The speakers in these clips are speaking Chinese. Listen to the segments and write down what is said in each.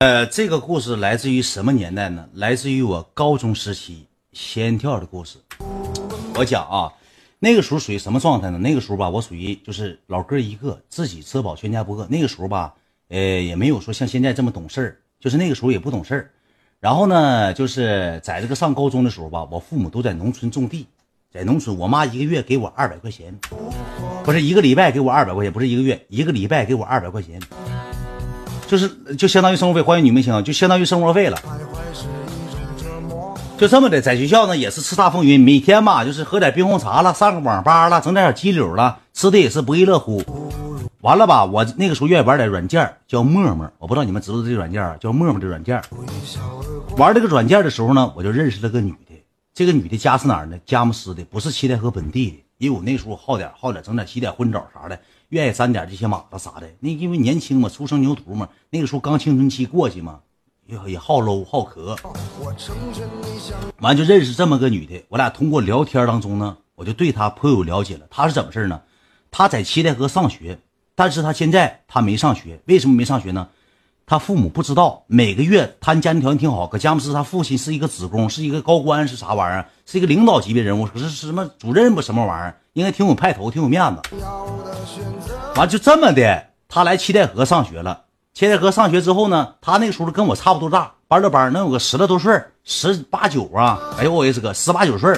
呃，这个故事来自于什么年代呢？来自于我高中时期仙跳的故事。我讲啊，那个时候属于什么状态呢？那个时候吧，我属于就是老哥一个，自己吃饱全家不饿。那个时候吧，呃，也没有说像现在这么懂事儿，就是那个时候也不懂事儿。然后呢，就是在这个上高中的时候吧，我父母都在农村种地，在农村，我妈一个月给我二百块钱，不是一个礼拜给我二百块钱，不是一个月，一个礼拜给我二百块钱。就是就相当于生活费，欢迎女明星，就相当于生活费了。就这么的，在学校呢也是叱咤风云，每天吧就是喝点冰红茶了，上个网吧了，整点小鸡柳了，吃的也是不亦乐乎。完了吧，我那个时候愿意玩点软件，叫陌陌，我不知道你们知不知道这软件，叫陌陌的软件。玩这个软件的时候呢，我就认识了个女的，这个女的家是哪儿呢？佳木斯的，不是七台河本地的。因为我那时候好点好点，整点洗点荤澡啥的。愿意沾点这些马子啥的，那因为年轻嘛，初生牛犊嘛，那个时候刚青春期过去嘛，也也好搂好磕，完就认识这么个女的，我俩通过聊天当中呢，我就对她颇有了解了。她是怎么事呢？她在七台河上学，但是她现在她没上学，为什么没上学呢？他父母不知道，每个月他家庭条件挺好，搁佳木斯他父亲是一个职工，是一个高官，是啥玩意儿？是一个领导级别人物，可是什么主任不什么玩意儿？应该挺有派头，挺有面子。完就这么的，他来七台河上学了。七台河上学之后呢，他那个时候跟我差不多大，班的班能有个十来多岁，十八九啊。哎呦我也是个十八九岁。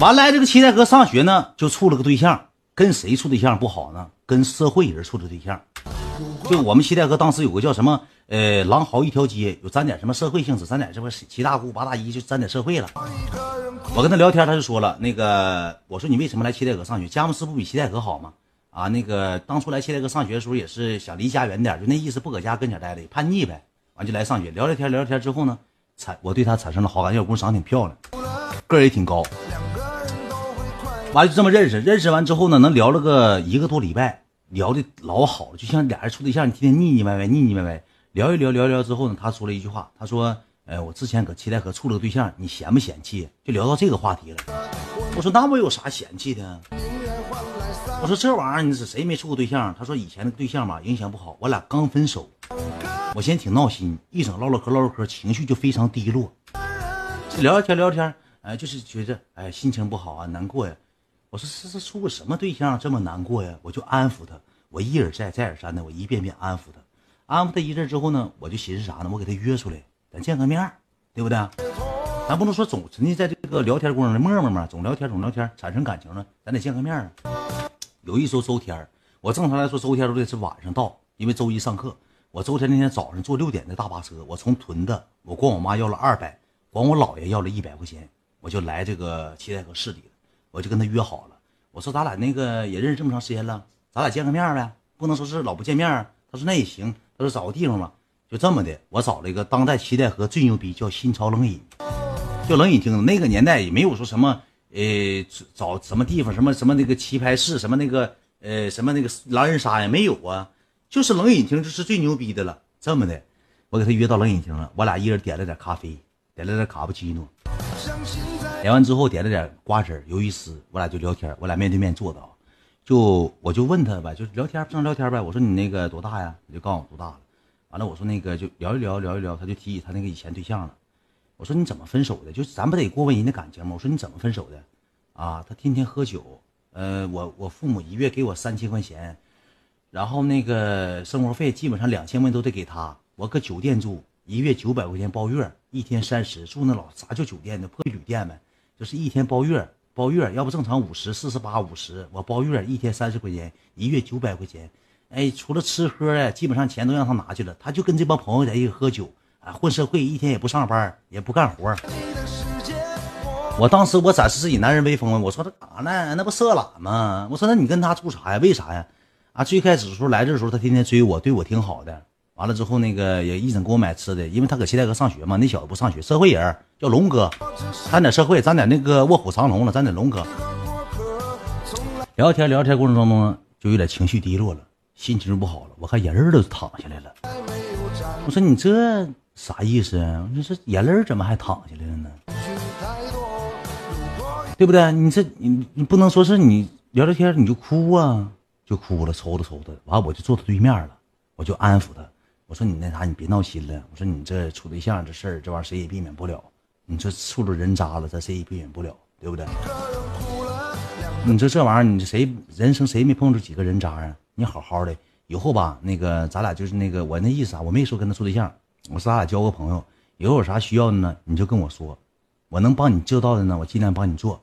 完来这个七台河上学呢，就处了个对象，跟谁处对象不好呢？跟社会人处的对象。就我们七台河当时有个叫什么，呃，狼嚎一条街，有沾点什么社会性质，沾点什么七大姑八大姨，就沾点社会了。我跟他聊天，他就说了，那个我说你为什么来七台河上学？佳木斯不比七台河好吗？啊，那个当初来七台河上学的时候也是想离家远点，就那意思，不搁家跟前待着，也叛逆呗。完就来上学，聊聊天，聊聊天之后呢，产我对他产生了好感，小姑娘长得挺漂亮，个儿也挺高。完就这么认识，认识完之后呢，能聊了个一个多礼拜。聊的老好了，就像俩人处对象，你天天腻腻歪歪，腻腻歪歪。聊一聊，聊一聊之后呢，他说了一句话，他说：“哎，我之前搁七台河处了个对象，你嫌不嫌弃？”就聊到这个话题了。我说：“那我有啥嫌弃的？”我说：“这玩意儿你是谁没处过对象？”他说：“以前那个对象吧，影响不好，我俩刚分手，我先挺闹心，一整唠唠嗑，唠唠嗑，情绪就非常低落。聊聊天，聊聊天，哎，就是觉着哎，心情不好啊，难过呀。”我说是是处个什么对象这么难过呀？我就安抚他，我一而再再而三的，我一遍遍安抚他，安抚他一阵之后呢，我就寻思啥呢？我给他约出来，咱见个面，对不对？咱不能说总沉浸在这个聊天过程里磨磨嘛，总聊天总聊天产生感情了，咱得见个面啊。有一周周天我正常来说周天都得是晚上到，因为周一上课。我周天那天早上坐六点的大巴车，我从屯子，我管我妈要了二百，管我姥爷要了一百块钱，我就来这个七台河市里了。我就跟他约好了，我说咱俩那个也认识这么长时间了，咱俩见个面呗，不能说是老不见面。他说那也行，他说找个地方吧，就这么的。我找了一个当代七代河最牛逼，叫新潮冷饮，就冷饮厅。那个年代也没有说什么，呃，找什么地方，什么什么那个棋牌室，什么那个呃什么那个狼人杀也没有啊，就是冷饮厅就是最牛逼的了。这么的，我给他约到冷饮厅了，我俩一人点了点咖啡，点了点卡布奇诺。点完之后，点了点瓜子、鱿鱼丝，我俩就聊天。我俩面对面坐的，就我就问他吧，就聊天，正常聊天呗。我说你那个多大呀？他就告诉我多大了。完了，我说那个就聊一聊，聊一聊，他就提起他那个以前对象了。我说你怎么分手的？就咱不得过问人的感情吗？我说你怎么分手的？啊，他天天喝酒，呃，我我父母一月给我三千块钱，然后那个生活费基本上两千块钱都得给他。我搁酒店住，一月九百块钱包月，一天三十，住那老啥叫酒店呢？破旅店呗。就是一天包月，包月要不正常五十四十八五十，我包月一天三十块钱，一月九百块钱。哎，除了吃喝呀，基本上钱都让他拿去了。他就跟这帮朋友在一起喝酒啊，混社会，一天也不上班，也不干活。我当时我展示自己男人威风，我说他干啥呢？那不色懒吗？我说那你跟他处啥呀？为啥呀？啊，最开始的时候来这的时候，他天天追我，对我挺好的。完了之后，那个也一整给我买吃的，因为他搁七台河上学嘛。那小子不上学，社会人叫龙哥，咱点社会，咱点那个卧虎藏龙了，咱点龙哥。聊天聊天过程当中，就有点情绪低落了，心情不好了，我看眼泪都淌下来了。我说你这啥意思啊？你说眼泪怎么还淌下来了呢？对不对？你这你你不能说是你聊聊天你就哭啊，就哭了，抽着抽着，完我就坐他对面了，我就安抚他。我说你那啥，你别闹心了。我说你这处对象这事儿，这玩意儿谁也避免不了。你这处着人渣了，咱谁也避免不了，对不对？你说这玩意儿，你谁人生谁没碰着几个人渣啊？你好好的，以后吧，那个咱俩就是那个我那意思啊，我没说跟他处对象，我说咱俩交个朋友，以后有啥需要的呢，你就跟我说，我能帮你做到的呢，我尽量帮你做。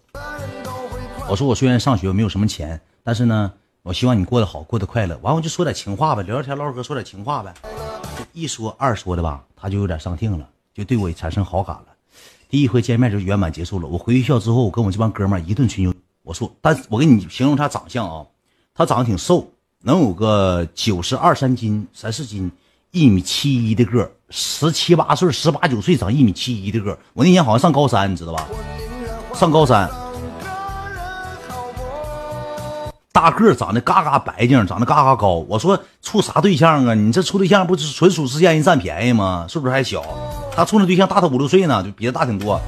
我说我虽然上学没有什么钱，但是呢，我希望你过得好，过得快乐。完我就说点情话呗，聊聊天唠嗑，说点情话呗。一说二说的吧，他就有点上听了，就对我产生好感了。第一回见面就圆满结束了。我回学校之后，我跟我这帮哥们一顿吹牛。我说，但我给你形容他长相啊，他长得挺瘦，能有个九十二三斤、三四斤，一米七一的个十七八岁、十八九岁长一米七一的个我那年好像上高三，你知道吧？上高三，大个长得嘎嘎白净，长得嘎嘎高。我说处啥对象啊？你这处对象不是纯属是让人占便宜吗？是不是还小？他处那对象大他五六岁呢，就比他大挺多，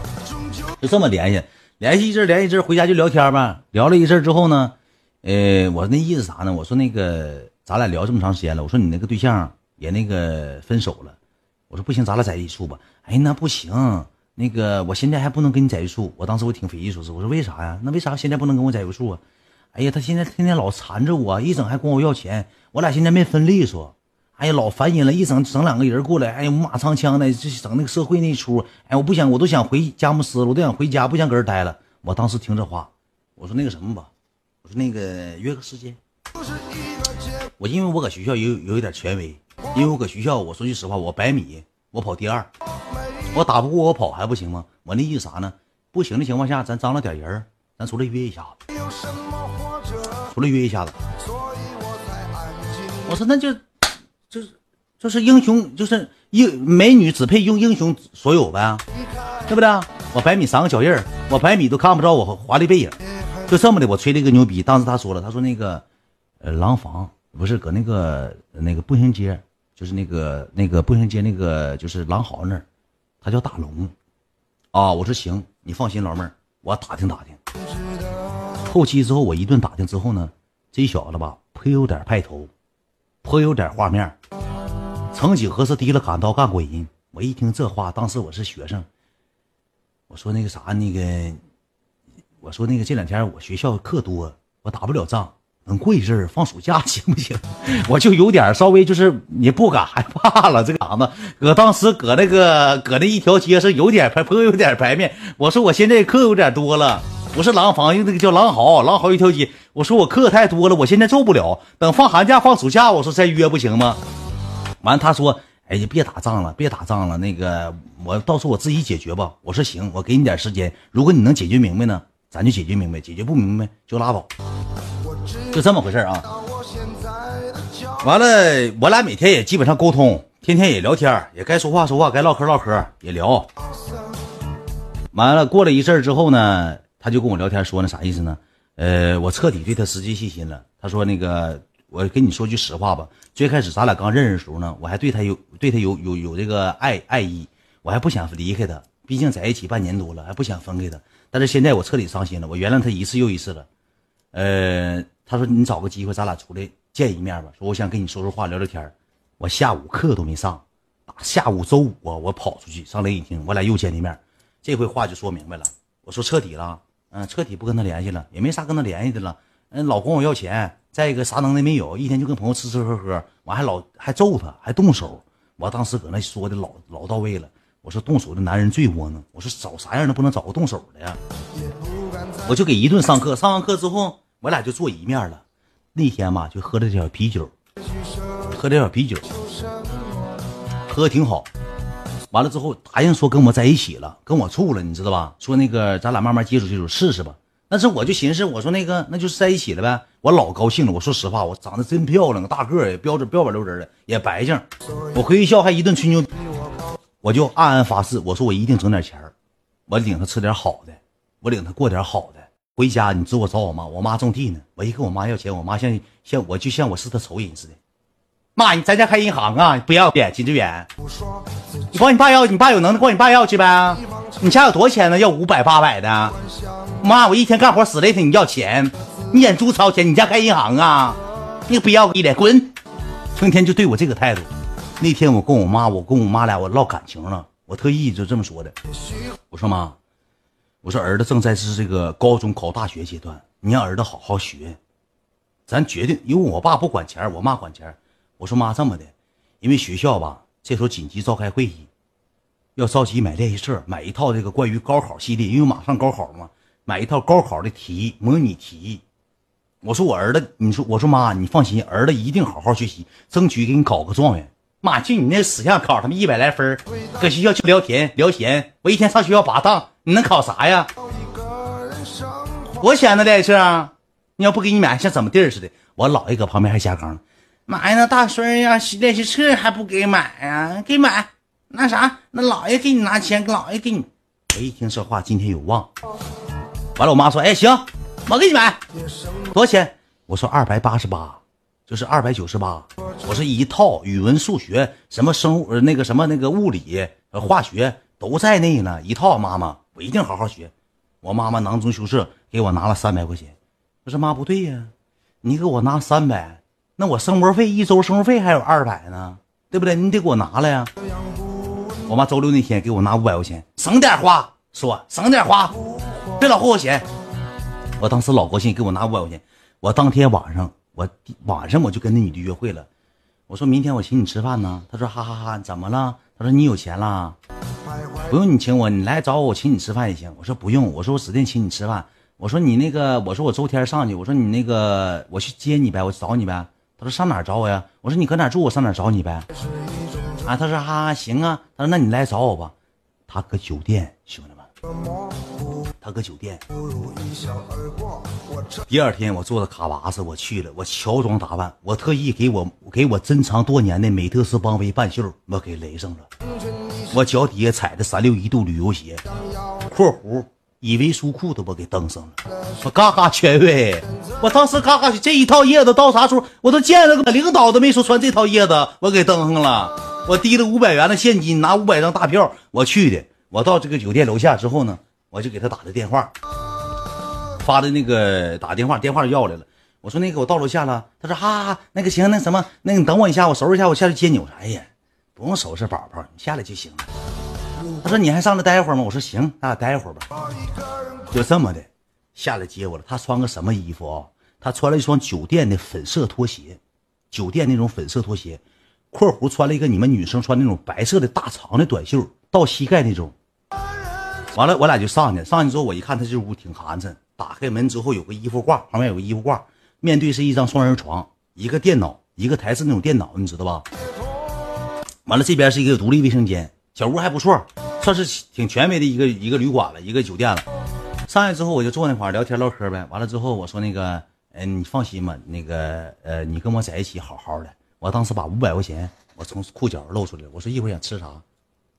就这么联系，联系一阵，联系一阵，回家就聊天呗。聊了一阵之后呢，呃，我那意思啥呢？我说那个咱俩聊这么长时间了，我说你那个对象也那个分手了，我说不行，咱俩在一处吧。哎，那不行，那个我现在还不能跟你在一处。我当时我挺匪夷所思，我说为啥呀？那为啥现在不能跟我在一处啊？哎呀，他现在天天老缠着我，一整还管我要钱，我俩现在没分利索。哎呀，老烦人了！一整整两个人过来，哎呀，马长枪的，就整那个社会那一出。哎，我不想，我都想回佳木斯了，我都想回家，不想搁这待了。我当时听这话，我说那个什么吧，那个约个时间。我因为我搁学校有有一点权威，因为我搁学校，我说句实话，我百米我跑第二，我打不过我跑还不行吗？我那意思啥呢？不行的情况下，咱张罗点人，咱出来约一下子，出来约一下子。我说那就。就是就是英雄，就是英美女只配用英雄所有呗，对不对？我百米三个脚印，我百米都看不着我华丽背影，就这么的，我吹了一个牛逼。当时他说了，他说那个，呃，廊坊不是搁那个那个步行街，就是那个那个步行街那个就是狼嚎那儿，他叫大龙，啊，我说行，你放心，老妹儿，我打听打听。后期之后我一顿打听之后呢，这小子吧颇有点派头。颇有点画面，曾几何时提了砍刀干过人。我一听这话，当时我是学生，我说那个啥，那个，我说那个这两天我学校课多，我打不了仗，能过一阵放暑假 行不行？我就有点稍微就是也不敢害怕了。这个啥子，搁当时搁那个搁那一条街是有点排颇有点排面。我说我现在课有点多了。不是廊坊，用那个叫狼嚎，狼嚎一条街。我说我课太多了，我现在做不了。等放寒假、放暑假，我说再约不行吗？完，他说：“哎呀，别打仗了，别打仗了。那个，我到时候我自己解决吧。”我说：“行，我给你点时间。如果你能解决明白呢，咱就解决明白；解决不明白就拉倒。”就这么回事啊。完了，我俩每天也基本上沟通，天天也聊天，也该说话说话，该唠嗑唠嗑也聊。完了，过了一阵之后呢。他就跟我聊天说那啥意思呢？呃，我彻底对他失去信心了。他说那个，我跟你说句实话吧，最开始咱俩刚认识的时候呢，我还对他有对他有有有这个爱爱意，我还不想离开他，毕竟在一起半年多了，还不想分开他。但是现在我彻底伤心了，我原谅他一次又一次了。呃，他说你找个机会咱俩出来见一面吧，说我想跟你说说话聊聊天我下午课都没上，下午周五啊，我跑出去上雷雨厅，我俩又见一面，这回话就说明白了，我说彻底了。嗯，彻底不跟他联系了，也没啥跟他联系的了。嗯，老管我要钱，再一个啥能耐没有，一天就跟朋友吃吃喝喝，完还老还揍他，还动手。我当时搁那说的老老到位了，我说动手的男人最窝囊，我说找啥样的不能找个动手的呀？我就给一顿上课，上完课之后，我俩就坐一面了。那天嘛，就喝了点啤酒，喝了点啤酒，喝挺好。完了之后答应说跟我在一起了，跟我处了，你知道吧？说那个咱俩慢慢接触接触试试吧。但是我就寻思，我说那个那就是在一起了呗。我老高兴了。我说实话，我长得真漂亮，大个也标准标板溜人的，也白净。我回学校还一顿吹牛，我就暗暗发誓，我说我一定整点钱我领他吃点好的，我领他过点好的。回家你知我找我妈，我妈种地呢。我一跟我妈要钱，我妈像像我就像我是她仇人似的。妈，你咱家开银行啊？不要脸，金志远，你管你爸要，你爸有能耐管你爸要去呗。你家有多少钱呢？要五百八百的。妈，我一天干活死累的，你要钱，你眼珠子朝前，你家开银行啊？你不要脸滚，成天就对我这个态度。那天我跟我妈，我跟我妈俩我唠感情了，我特意就这么说的。我说妈，我说儿子正在是这个高中考大学阶段，你让儿子好好学。咱决定，因为我爸不管钱，我妈管钱。我说妈，这么的，因为学校吧，这时候紧急召开会议，要着急买练习册，买一套这个关于高考系列，因为马上高考嘛，买一套高考的题模拟题。我说我儿子，你说我说妈，你放心，儿子一定好好学习，争取给你考个状元。妈，就你那死相考他妈一百来分，搁学校就聊天聊闲，我一天上学校拔档，你能考啥呀？多钱呢练习册？你要不给你买，像怎么地儿似的？我姥爷搁旁边还瞎杠，妈呀，那大孙呀，练习册还不给买呀？给买，那啥，那姥爷给你拿钱，姥爷给你。我一听这话，今天有望。完了，我妈说，哎，行。我给你买，多少钱？我说二百八十八，就是二百九十八。我是一套语文、数学，什么生物、那个什么那个物理、化学都在内呢，一套。妈妈，我一定好好学。我妈妈囊中羞涩，给我拿了三百块钱。我说妈不对呀，你给我拿三百，那我生活费一周生活费还有二百呢，对不对？你得给我拿了呀。我妈周六那天给我拿五百块钱，省点花，说省点花，别老花我钱。我当时老高兴，给我拿五百块钱。我当天晚上，我晚上我就跟那女的约会了。我说明天我请你吃饭呢。他说哈哈哈，怎么了？他说你有钱了，不用你请我，你来找我，我请你吃饭也行。我说不用，我说我指定请你吃饭。我说你那个，我说我周天上去，我说你那个，我去接你呗，我找你呗。他说上哪找我呀？我说你搁哪住，我上哪找你呗。啊，他说哈行啊。他说那你来找我吧。他搁酒店，兄弟们。他搁酒店。第二天，我坐着卡巴斯，我去了。我乔装打扮，我特意给我给我珍藏多年的美特斯邦威半袖，我给勒上了。我脚底下踩的三六一度旅游鞋，括弧以为书裤子我给蹬上了。我嘎嘎全喂，我当时嘎嘎这一套叶子到啥时候我都见了个领导都没说穿这套叶子，我给蹬上了。我提了五百元的现金，拿五百张大票，我去的。我到这个酒店楼下之后呢？我就给他打的电话，发的那个打电话，电话要来了。我说那个我到楼下了，他说哈，那个行，那什么，那你等我一下，我收拾一下，我下去接你。我说哎呀，不用收拾，宝宝，你下来就行了。他说你还上来待会儿吗？我说行，咱俩待会儿吧。就这么的，下来接我了。他穿个什么衣服啊？他穿了一双酒店的粉色拖鞋，酒店那种粉色拖鞋，括弧穿了一个你们女生穿那种白色的大长的短袖，到膝盖那种。完了，我俩就上去。上去之后，我一看，他这屋挺寒碜。打开门之后，有个衣服挂，旁边有个衣服挂，面对是一张双人床，一个电脑，一个台式那种电脑，你知道吧？完了，这边是一个独立卫生间，小屋还不错，算是挺权威的一个一个旅馆了，一个酒店了。上去之后，我就坐那块聊天唠嗑呗。完了之后，我说那个，嗯，你放心吧，那个，呃，你跟我在一起好好的。我当时把五百块钱我从裤脚露出来，我说一会儿想吃啥，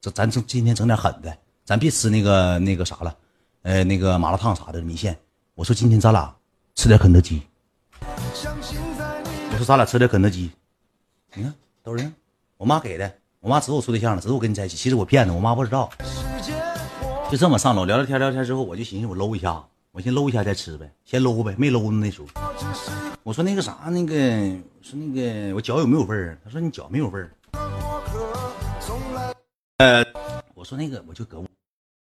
这咱整今天整点狠的。咱别吃那个那个啥了，呃，那个麻辣烫啥的米线。我说今天咱俩吃点肯德基。我说咱俩吃点肯德基。你看都是我妈给的，我妈知道我处对象了，知道我跟你在一起。其实我骗她，我妈不知道。就这么上楼聊聊天，聊天之后，我就寻思我搂一下，我先搂一下再吃呗，先搂呗，没搂呢那时候。我说那个啥，那个说那个我脚有没有味儿？他说你脚没有味儿。呃，我说那个我就搁屋。